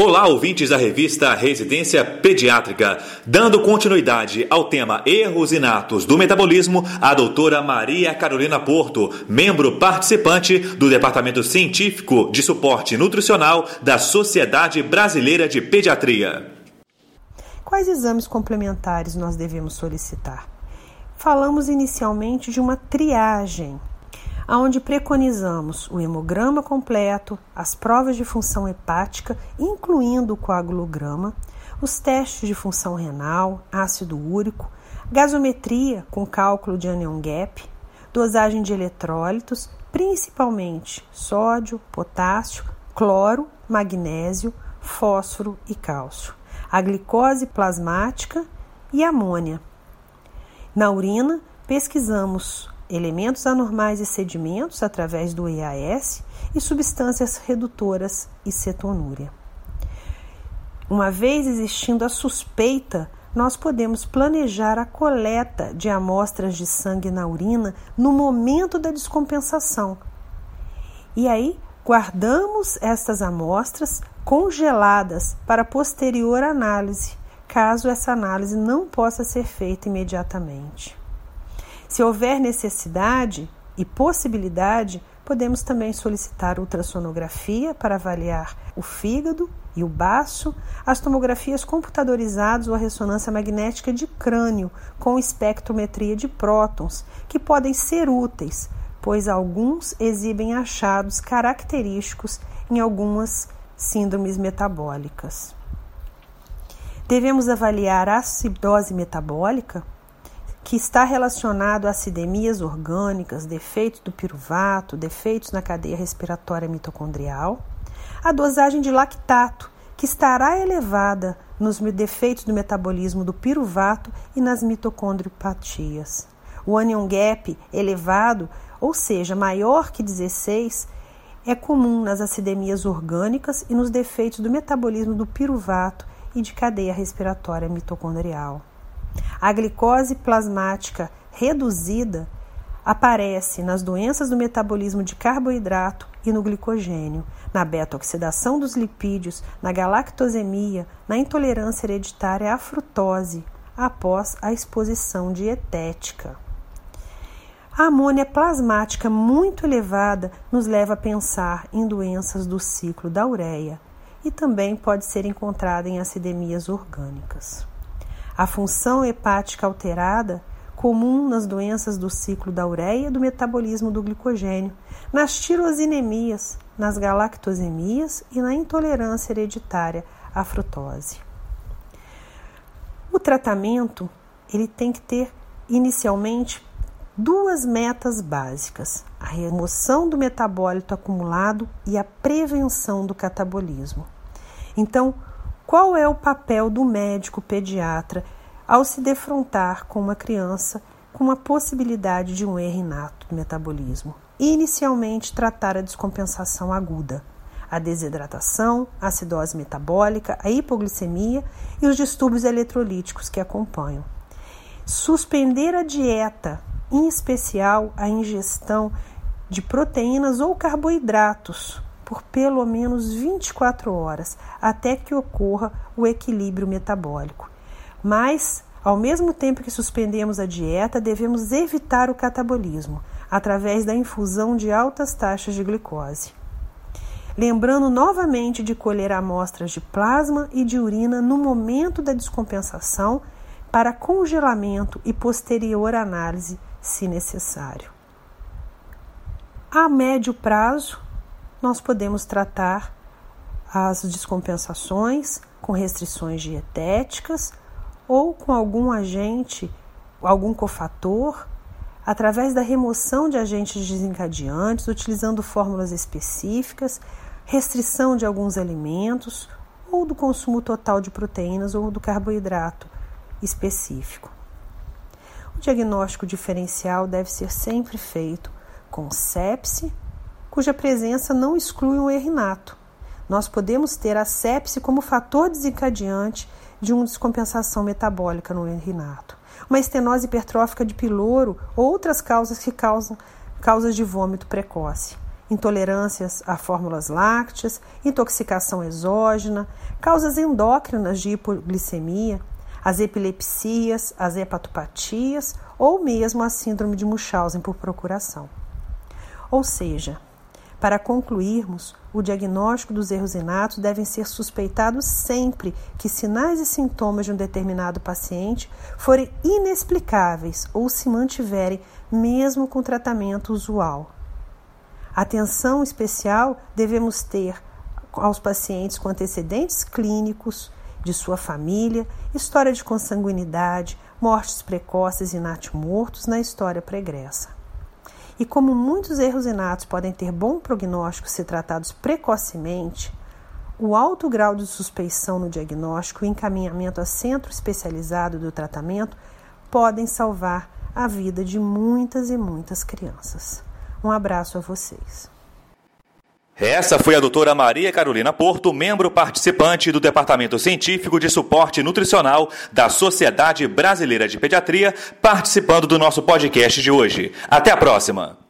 Olá, ouvintes da revista Residência Pediátrica. Dando continuidade ao tema Erros Inatos do Metabolismo, a doutora Maria Carolina Porto, membro participante do Departamento Científico de Suporte Nutricional da Sociedade Brasileira de Pediatria. Quais exames complementares nós devemos solicitar? Falamos inicialmente de uma triagem onde preconizamos o hemograma completo, as provas de função hepática, incluindo o coagulograma, os testes de função renal, ácido úrico, gasometria com cálculo de anion gap, dosagem de eletrólitos, principalmente sódio, potássio, cloro, magnésio, fósforo e cálcio, a glicose plasmática e amônia. Na urina, pesquisamos elementos anormais e sedimentos através do EAS e substâncias redutoras e cetonúria. Uma vez existindo a suspeita, nós podemos planejar a coleta de amostras de sangue na urina no momento da descompensação. E aí, guardamos estas amostras congeladas para posterior análise, caso essa análise não possa ser feita imediatamente. Se houver necessidade e possibilidade, podemos também solicitar ultrassonografia para avaliar o fígado e o baço, as tomografias computadorizadas ou a ressonância magnética de crânio com espectrometria de prótons, que podem ser úteis, pois alguns exibem achados característicos em algumas síndromes metabólicas. Devemos avaliar a acidose metabólica que está relacionado a acidemias orgânicas, defeitos do piruvato, defeitos na cadeia respiratória mitocondrial, a dosagem de lactato, que estará elevada nos defeitos do metabolismo do piruvato e nas mitocondriopatias. O anion gap elevado, ou seja, maior que 16, é comum nas acidemias orgânicas e nos defeitos do metabolismo do piruvato e de cadeia respiratória mitocondrial. A glicose plasmática reduzida aparece nas doenças do metabolismo de carboidrato e no glicogênio, na beta-oxidação dos lipídios, na galactosemia, na intolerância hereditária à frutose, após a exposição dietética. A amônia plasmática muito elevada nos leva a pensar em doenças do ciclo da ureia e também pode ser encontrada em acidemias orgânicas. A função hepática alterada, comum nas doenças do ciclo da ureia e do metabolismo do glicogênio, nas tirosinemias, nas galactosemias e na intolerância hereditária à frutose. O tratamento ele tem que ter inicialmente duas metas básicas: a remoção do metabólito acumulado e a prevenção do catabolismo. Então, qual é o papel do médico pediatra ao se defrontar com uma criança com a possibilidade de um erro inato do metabolismo? Inicialmente, tratar a descompensação aguda, a desidratação, a acidose metabólica, a hipoglicemia e os distúrbios eletrolíticos que acompanham. Suspender a dieta, em especial a ingestão de proteínas ou carboidratos, por pelo menos 24 horas, até que ocorra o equilíbrio metabólico. Mas, ao mesmo tempo que suspendemos a dieta, devemos evitar o catabolismo através da infusão de altas taxas de glicose. Lembrando novamente de colher amostras de plasma e de urina no momento da descompensação para congelamento e posterior análise, se necessário. A médio prazo, nós podemos tratar as descompensações com restrições dietéticas ou com algum agente, algum cofator, através da remoção de agentes desencadeantes, utilizando fórmulas específicas, restrição de alguns alimentos ou do consumo total de proteínas ou do carboidrato específico. O diagnóstico diferencial deve ser sempre feito com sepse cuja presença não exclui um erro inato. Nós podemos ter a sepse como fator desencadeante de uma descompensação metabólica no erro inato. Uma estenose hipertrófica de piloro ou outras causas que causam causas de vômito precoce. intolerâncias a fórmulas lácteas, intoxicação exógena, causas endócrinas de hipoglicemia, as epilepsias, as hepatopatias ou mesmo a síndrome de Munchausen por procuração. Ou seja, para concluirmos, o diagnóstico dos erros inatos devem ser suspeitados sempre que sinais e sintomas de um determinado paciente forem inexplicáveis ou se mantiverem mesmo com tratamento usual. Atenção especial devemos ter aos pacientes com antecedentes clínicos de sua família, história de consanguinidade, mortes precoces e natimortos na história pregressa. E como muitos erros inatos podem ter bom prognóstico se tratados precocemente, o alto grau de suspeição no diagnóstico e encaminhamento a centro especializado do tratamento podem salvar a vida de muitas e muitas crianças. Um abraço a vocês. Essa foi a doutora Maria Carolina Porto, membro participante do Departamento Científico de Suporte Nutricional da Sociedade Brasileira de Pediatria, participando do nosso podcast de hoje. Até a próxima!